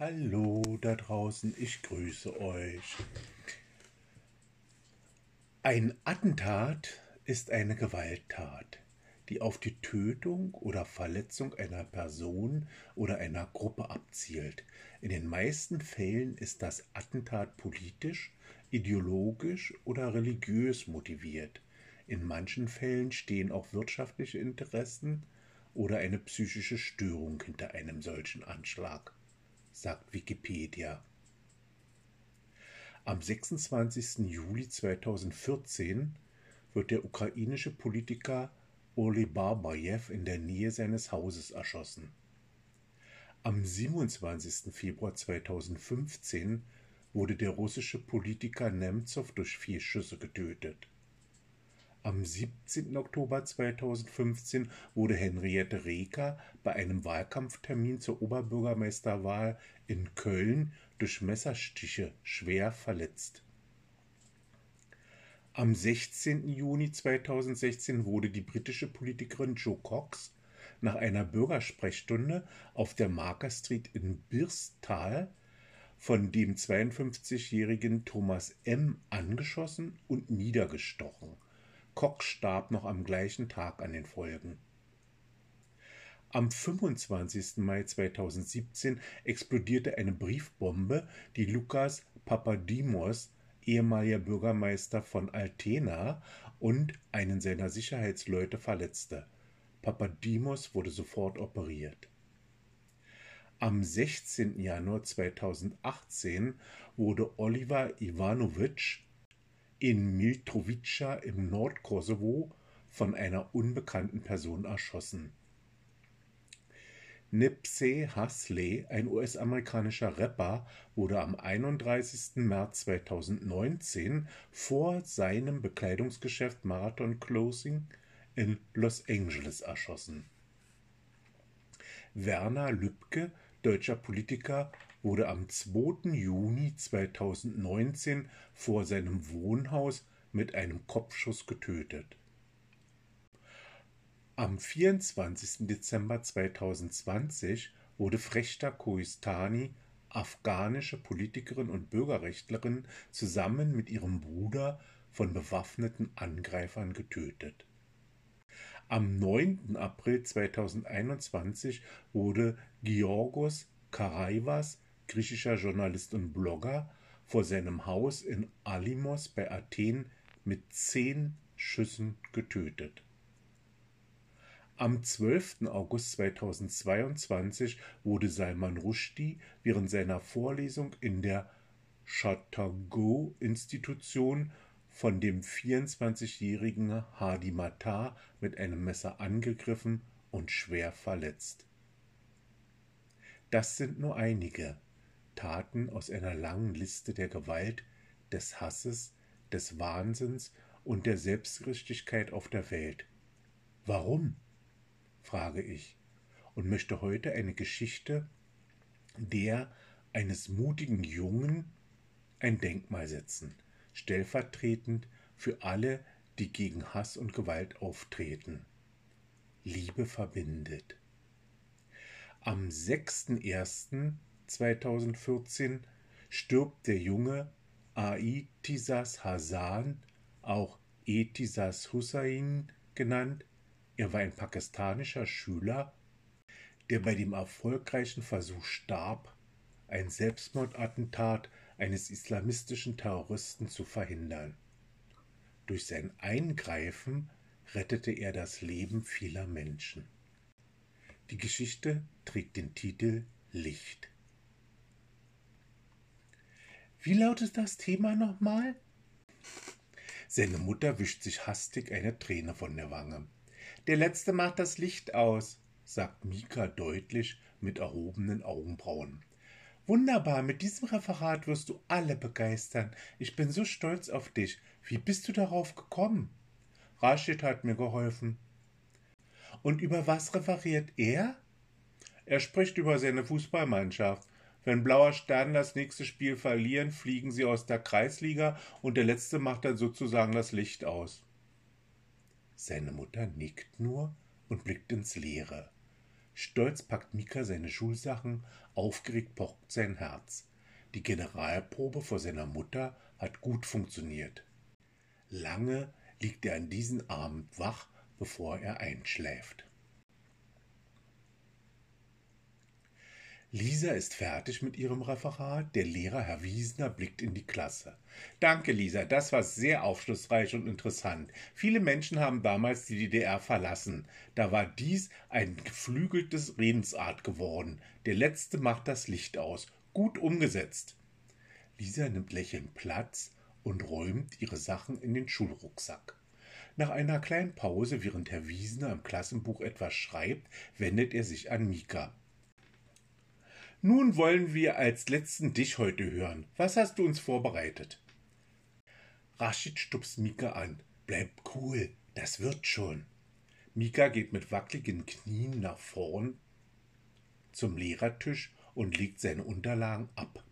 Hallo da draußen, ich grüße euch. Ein Attentat ist eine Gewalttat, die auf die Tötung oder Verletzung einer Person oder einer Gruppe abzielt. In den meisten Fällen ist das Attentat politisch, ideologisch oder religiös motiviert. In manchen Fällen stehen auch wirtschaftliche Interessen oder eine psychische Störung hinter einem solchen Anschlag sagt Wikipedia. Am 26. Juli 2014 wird der ukrainische Politiker Oli Barbajew in der Nähe seines Hauses erschossen. Am 27. Februar 2015 wurde der russische Politiker Nemtsov durch vier Schüsse getötet. Am 17. Oktober 2015 wurde Henriette Reker bei einem Wahlkampftermin zur Oberbürgermeisterwahl in Köln durch Messerstiche schwer verletzt. Am 16. Juni 2016 wurde die britische Politikerin Jo Cox nach einer Bürgersprechstunde auf der Marker Street in Birstal von dem 52-jährigen Thomas M. angeschossen und niedergestochen. Koch starb noch am gleichen Tag an den Folgen. Am 25. Mai 2017 explodierte eine Briefbombe, die Lukas Papadimos, ehemaliger Bürgermeister von Altena, und einen seiner Sicherheitsleute verletzte. Papadimos wurde sofort operiert. Am 16. Januar 2018 wurde Oliver Ivanovic in Mitrovica im Nordkosovo von einer unbekannten Person erschossen. Nipsey Hussle, ein US-amerikanischer Rapper, wurde am 31. März 2019 vor seinem Bekleidungsgeschäft Marathon Closing in Los Angeles erschossen. Werner Lübcke, deutscher Politiker wurde am 2. Juni 2019 vor seinem Wohnhaus mit einem Kopfschuss getötet. Am 24. Dezember 2020 wurde Frechta Koistani, afghanische Politikerin und Bürgerrechtlerin, zusammen mit ihrem Bruder von bewaffneten Angreifern getötet. Am 9. April 2021 wurde Georgos Karaivas griechischer Journalist und Blogger, vor seinem Haus in Alimos bei Athen mit zehn Schüssen getötet. Am 12. August 2022 wurde Salman Rushdie während seiner Vorlesung in der Chateauguay-Institution von dem 24-jährigen Hadi Matar mit einem Messer angegriffen und schwer verletzt. Das sind nur einige Taten aus einer langen Liste der Gewalt, des Hasses, des Wahnsinns und der Selbstgerechtigkeit auf der Welt. Warum? frage ich und möchte heute eine Geschichte der eines mutigen Jungen ein Denkmal setzen, stellvertretend für alle, die gegen Hass und Gewalt auftreten. Liebe verbindet. Am 6.1. 2014 stirbt der junge Aitisas Hasan, auch Etisas Hussain genannt. Er war ein pakistanischer Schüler, der bei dem erfolgreichen Versuch starb, ein Selbstmordattentat eines islamistischen Terroristen zu verhindern. Durch sein Eingreifen rettete er das Leben vieler Menschen. Die Geschichte trägt den Titel Licht. Wie lautet das Thema nochmal? Seine Mutter wischt sich hastig eine Träne von der Wange. Der Letzte macht das Licht aus, sagt Mika deutlich mit erhobenen Augenbrauen. Wunderbar, mit diesem Referat wirst du alle begeistern. Ich bin so stolz auf dich. Wie bist du darauf gekommen? Rashid hat mir geholfen. Und über was referiert er? Er spricht über seine Fußballmannschaft. Wenn Blauer Stern das nächste Spiel verlieren, fliegen sie aus der Kreisliga und der letzte macht dann sozusagen das Licht aus. Seine Mutter nickt nur und blickt ins Leere. Stolz packt Mika seine Schulsachen, aufgeregt pocht sein Herz. Die Generalprobe vor seiner Mutter hat gut funktioniert. Lange liegt er an diesem Abend wach, bevor er einschläft. Lisa ist fertig mit ihrem Referat. Der Lehrer, Herr Wiesner, blickt in die Klasse. Danke, Lisa, das war sehr aufschlussreich und interessant. Viele Menschen haben damals die DDR verlassen. Da war dies ein geflügeltes Redensart geworden. Der Letzte macht das Licht aus. Gut umgesetzt. Lisa nimmt lächelnd Platz und räumt ihre Sachen in den Schulrucksack. Nach einer kleinen Pause, während Herr Wiesner im Klassenbuch etwas schreibt, wendet er sich an Mika. Nun wollen wir als letzten dich heute hören. Was hast du uns vorbereitet? Rashid stupst Mika an. Bleib cool, das wird schon. Mika geht mit wackeligen Knien nach vorn zum Lehrertisch und legt seine Unterlagen ab.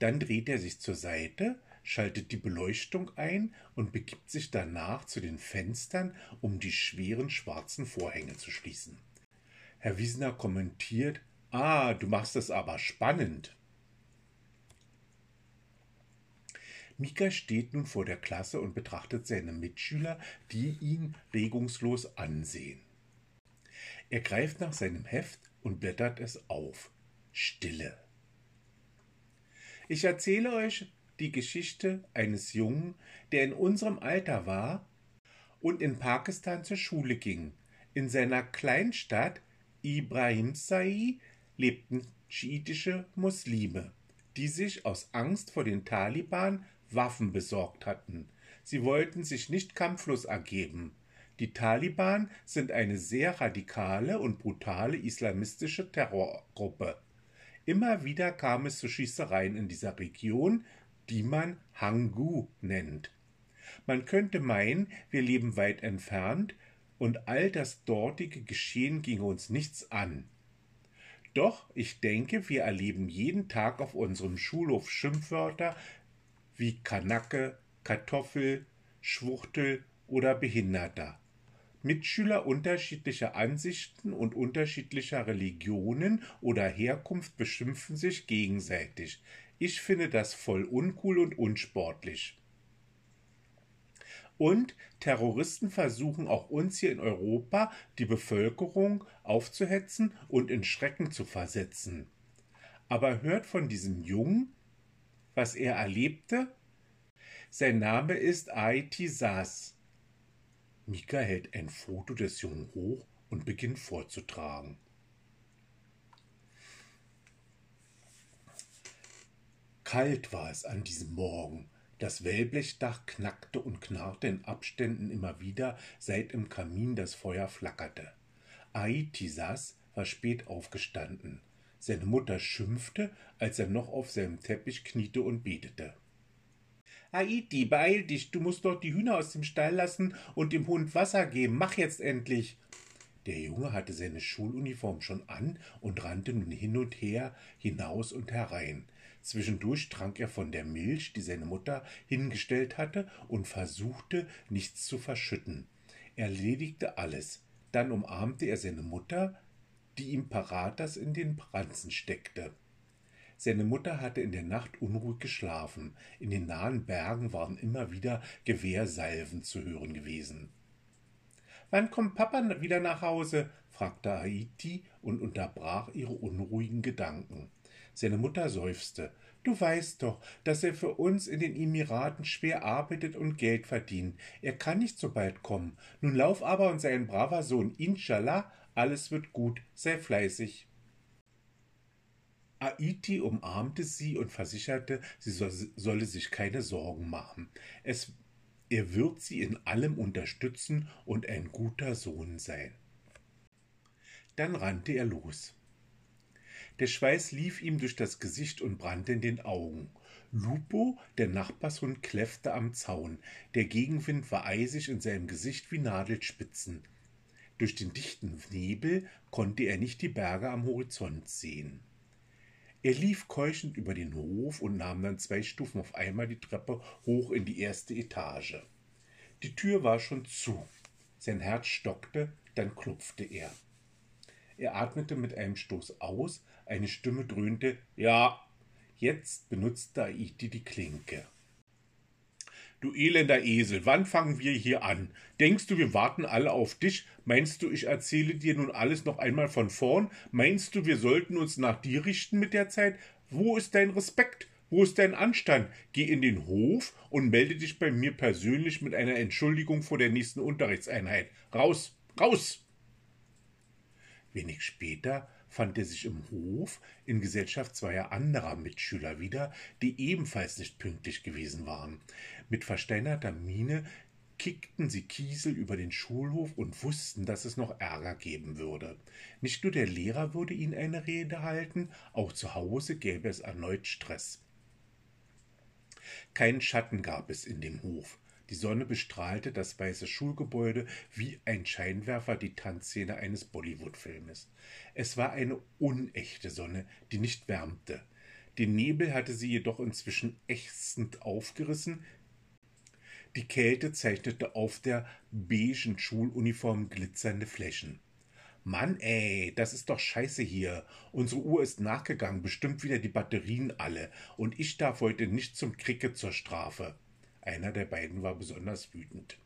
Dann dreht er sich zur Seite, schaltet die Beleuchtung ein und begibt sich danach zu den Fenstern, um die schweren schwarzen Vorhänge zu schließen. Herr Wiesner kommentiert Ah, du machst es aber spannend. Mika steht nun vor der Klasse und betrachtet seine Mitschüler, die ihn regungslos ansehen. Er greift nach seinem Heft und blättert es auf. Stille. Ich erzähle euch die Geschichte eines Jungen, der in unserem Alter war und in Pakistan zur Schule ging. In seiner Kleinstadt Ibrahimsai lebten schiitische Muslime, die sich aus Angst vor den Taliban Waffen besorgt hatten. Sie wollten sich nicht kampflos ergeben. Die Taliban sind eine sehr radikale und brutale islamistische Terrorgruppe. Immer wieder kam es zu Schießereien in dieser Region, die man Hangu nennt. Man könnte meinen, wir leben weit entfernt und all das dortige Geschehen ginge uns nichts an. Doch ich denke, wir erleben jeden Tag auf unserem Schulhof Schimpfwörter wie Kanacke, Kartoffel, Schwuchtel oder Behinderter. Mitschüler unterschiedlicher Ansichten und unterschiedlicher Religionen oder Herkunft beschimpfen sich gegenseitig. Ich finde das voll uncool und unsportlich. Und Terroristen versuchen auch uns hier in Europa, die Bevölkerung aufzuhetzen und in Schrecken zu versetzen. Aber hört von diesem Jungen, was er erlebte? Sein Name ist Aiti Sas. Mika hält ein Foto des Jungen hoch und beginnt vorzutragen. Kalt war es an diesem Morgen, das Wellblechdach knackte und knarrte in Abständen immer wieder, seit im Kamin das Feuer flackerte. Aitisas war spät aufgestanden. Seine Mutter schimpfte, als er noch auf seinem Teppich kniete und betete. Aiti, beeil dich, du musst doch die Hühner aus dem Stall lassen und dem Hund Wasser geben. Mach jetzt endlich. Der Junge hatte seine Schuluniform schon an und rannte nun hin und her, hinaus und herein. Zwischendurch trank er von der Milch, die seine Mutter hingestellt hatte, und versuchte, nichts zu verschütten. Er erledigte alles. Dann umarmte er seine Mutter, die ihm Paratas in den Ranzen steckte. Seine Mutter hatte in der Nacht unruhig geschlafen. In den nahen Bergen waren immer wieder Gewehrsalven zu hören gewesen. Wann kommt Papa wieder nach Hause? fragte Haiti und unterbrach ihre unruhigen Gedanken. Seine Mutter seufzte. Du weißt doch, dass er für uns in den Emiraten schwer arbeitet und Geld verdient. Er kann nicht so bald kommen. Nun lauf aber und sei ein braver Sohn. Inshallah, alles wird gut. Sei fleißig. Aiti umarmte sie und versicherte, sie solle sich keine Sorgen machen. Es, er wird sie in allem unterstützen und ein guter Sohn sein. Dann rannte er los. Der Schweiß lief ihm durch das Gesicht und brannte in den Augen. Lupo, der Nachbarshund, kläffte am Zaun. Der Gegenwind war eisig in seinem Gesicht wie Nadelspitzen. Durch den dichten Nebel konnte er nicht die Berge am Horizont sehen. Er lief keuchend über den Hof und nahm dann zwei Stufen auf einmal die Treppe hoch in die erste Etage. Die Tür war schon zu. Sein Herz stockte, dann klopfte er. Er atmete mit einem Stoß aus, eine Stimme dröhnte Ja. Jetzt benutzte Aiti die Klinke. Du elender Esel, wann fangen wir hier an? Denkst du, wir warten alle auf dich? Meinst du, ich erzähle dir nun alles noch einmal von vorn? Meinst du, wir sollten uns nach dir richten mit der Zeit? Wo ist dein Respekt? Wo ist dein Anstand? Geh in den Hof und melde dich bei mir persönlich mit einer Entschuldigung vor der nächsten Unterrichtseinheit. Raus, raus! Wenig später fand er sich im Hof in Gesellschaft zweier anderer Mitschüler wieder, die ebenfalls nicht pünktlich gewesen waren. Mit versteinerter Miene kickten sie Kiesel über den Schulhof und wussten, dass es noch Ärger geben würde. Nicht nur der Lehrer würde ihnen eine Rede halten, auch zu Hause gäbe es erneut Stress. Keinen Schatten gab es in dem Hof. Die Sonne bestrahlte das weiße Schulgebäude wie ein Scheinwerfer die Tanzszene eines Bollywood-Filmes. Es war eine unechte Sonne, die nicht wärmte. Den Nebel hatte sie jedoch inzwischen ächzend aufgerissen. Die Kälte zeichnete auf der beigen Schuluniform glitzernde Flächen. Mann, ey, das ist doch scheiße hier. Unsere Uhr ist nachgegangen, bestimmt wieder die Batterien alle, und ich darf heute nicht zum Cricket zur Strafe. Einer der beiden war besonders wütend.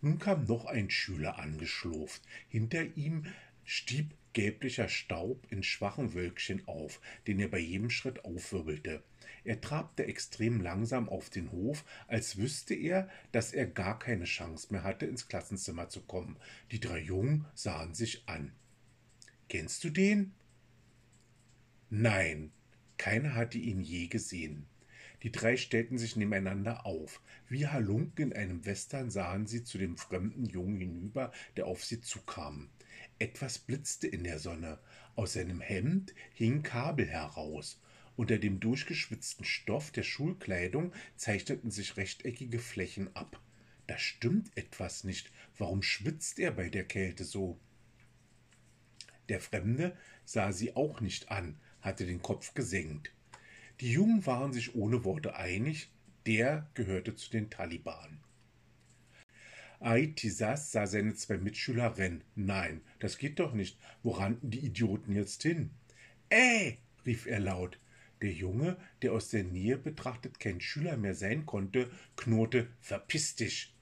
Nun kam noch ein Schüler angeschlurft. Hinter ihm stieb gelblicher Staub in schwachen Wölkchen auf, den er bei jedem Schritt aufwirbelte. Er trabte extrem langsam auf den Hof, als wüsste er, dass er gar keine Chance mehr hatte, ins Klassenzimmer zu kommen. Die drei Jungen sahen sich an. Kennst du den? Nein, keiner hatte ihn je gesehen. Die drei stellten sich nebeneinander auf. Wie Halunken in einem Western sahen sie zu dem fremden Jungen hinüber, der auf sie zukam. Etwas blitzte in der Sonne. Aus seinem Hemd hing Kabel heraus. Unter dem durchgeschwitzten Stoff der Schulkleidung zeichneten sich rechteckige Flächen ab. Da stimmt etwas nicht. Warum schwitzt er bei der Kälte so? Der Fremde sah sie auch nicht an, hatte den Kopf gesenkt. Die Jungen waren sich ohne Worte einig, der gehörte zu den Taliban. Aitisas sah seine zwei Mitschüler rennen. Nein, das geht doch nicht. Wo rannten die Idioten jetzt hin? Äh, rief er laut. Der Junge, der aus der Nähe betrachtet kein Schüler mehr sein konnte, knurrte Verpiss dich.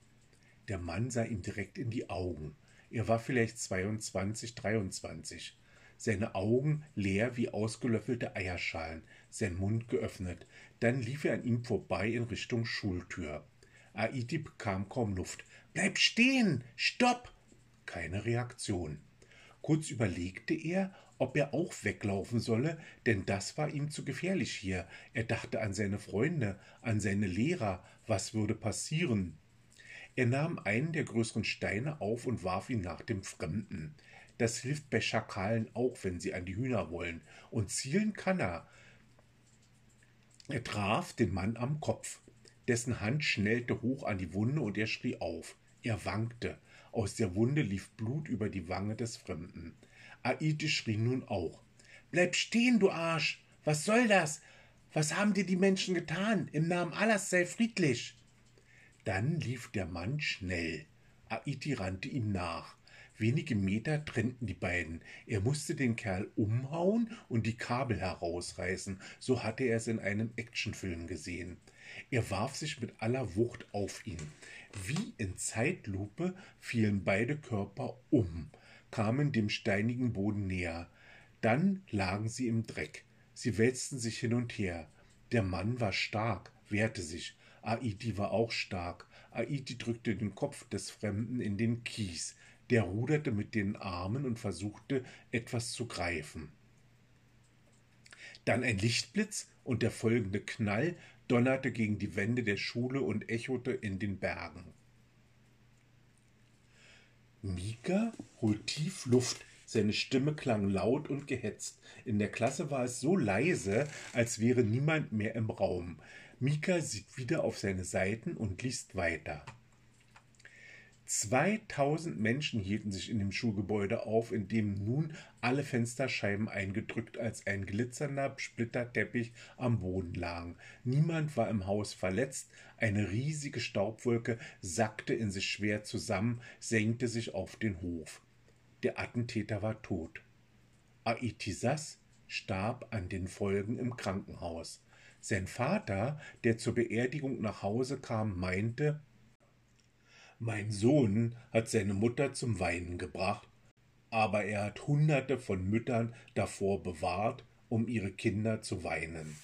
Der Mann sah ihm direkt in die Augen. Er war vielleicht 22, 23 seine Augen leer wie ausgelöffelte Eierschalen, sein Mund geöffnet. Dann lief er an ihm vorbei in Richtung Schultür. Aiti bekam kaum Luft. Bleib stehen! Stopp! Keine Reaktion. Kurz überlegte er, ob er auch weglaufen solle, denn das war ihm zu gefährlich hier. Er dachte an seine Freunde, an seine Lehrer, was würde passieren. Er nahm einen der größeren Steine auf und warf ihn nach dem Fremden. Das hilft bei Schakalen auch, wenn sie an die Hühner wollen. Und zielen kann er. Er traf den Mann am Kopf. Dessen Hand schnellte hoch an die Wunde und er schrie auf. Er wankte. Aus der Wunde lief Blut über die Wange des Fremden. Aite schrie nun auch. Bleib stehen, du Arsch! Was soll das? Was haben dir die Menschen getan? Im Namen Allahs sei friedlich! Dann lief der Mann schnell. Aiti rannte ihm nach. Wenige Meter trennten die beiden. Er musste den Kerl umhauen und die Kabel herausreißen. So hatte er es in einem Actionfilm gesehen. Er warf sich mit aller Wucht auf ihn. Wie in Zeitlupe fielen beide Körper um, kamen dem steinigen Boden näher. Dann lagen sie im Dreck. Sie wälzten sich hin und her. Der Mann war stark, wehrte sich. Aiti war auch stark. Aiti drückte den Kopf des Fremden in den Kies. Der ruderte mit den Armen und versuchte, etwas zu greifen. Dann ein Lichtblitz und der folgende Knall donnerte gegen die Wände der Schule und echote in den Bergen. Mika holt tief Luft. Seine Stimme klang laut und gehetzt. In der Klasse war es so leise, als wäre niemand mehr im Raum. Mika sieht wieder auf seine Seiten und liest weiter. 2000 Menschen hielten sich in dem Schulgebäude auf, in dem nun alle Fensterscheiben eingedrückt als ein glitzernder Splitterteppich am Boden lagen. Niemand war im Haus verletzt, eine riesige Staubwolke sackte in sich schwer zusammen, senkte sich auf den Hof. Der Attentäter war tot. Aitisas starb an den Folgen im Krankenhaus. Sein Vater, der zur Beerdigung nach Hause kam, meinte, mein Sohn hat seine Mutter zum Weinen gebracht, aber er hat hunderte von Müttern davor bewahrt, um ihre Kinder zu weinen.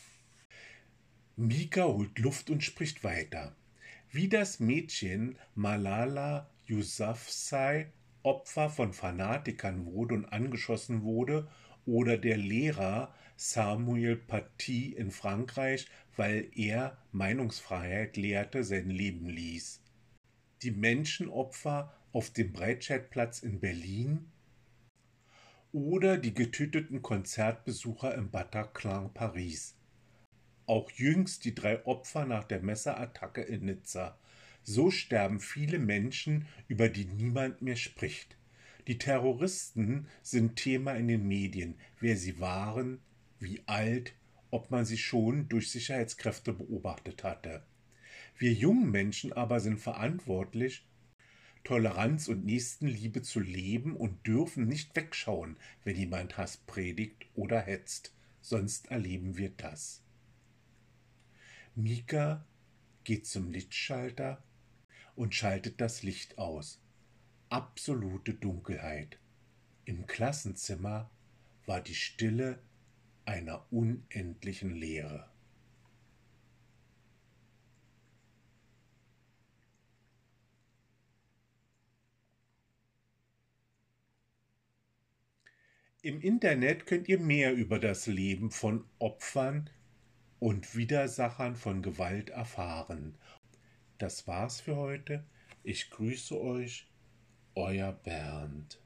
Mika holt Luft und spricht weiter. Wie das Mädchen Malala Yousafzai Opfer von Fanatikern wurde und angeschossen wurde, oder der Lehrer Samuel Paty in Frankreich, weil er Meinungsfreiheit lehrte, sein Leben ließ. Die Menschenopfer auf dem Breitscheidplatz in Berlin oder die getöteten Konzertbesucher im Bataclan Paris. Auch jüngst die drei Opfer nach der Messerattacke in Nizza. So sterben viele Menschen, über die niemand mehr spricht. Die Terroristen sind Thema in den Medien, wer sie waren, wie alt, ob man sie schon durch Sicherheitskräfte beobachtet hatte. Wir jungen Menschen aber sind verantwortlich, Toleranz und Nächstenliebe zu leben und dürfen nicht wegschauen, wenn jemand Hass predigt oder hetzt, sonst erleben wir das. Mika geht zum Lichtschalter und schaltet das Licht aus absolute Dunkelheit. Im Klassenzimmer war die Stille einer unendlichen Leere. Im Internet könnt ihr mehr über das Leben von Opfern und Widersachern von Gewalt erfahren. Das war's für heute. Ich grüße euch euer Bernd.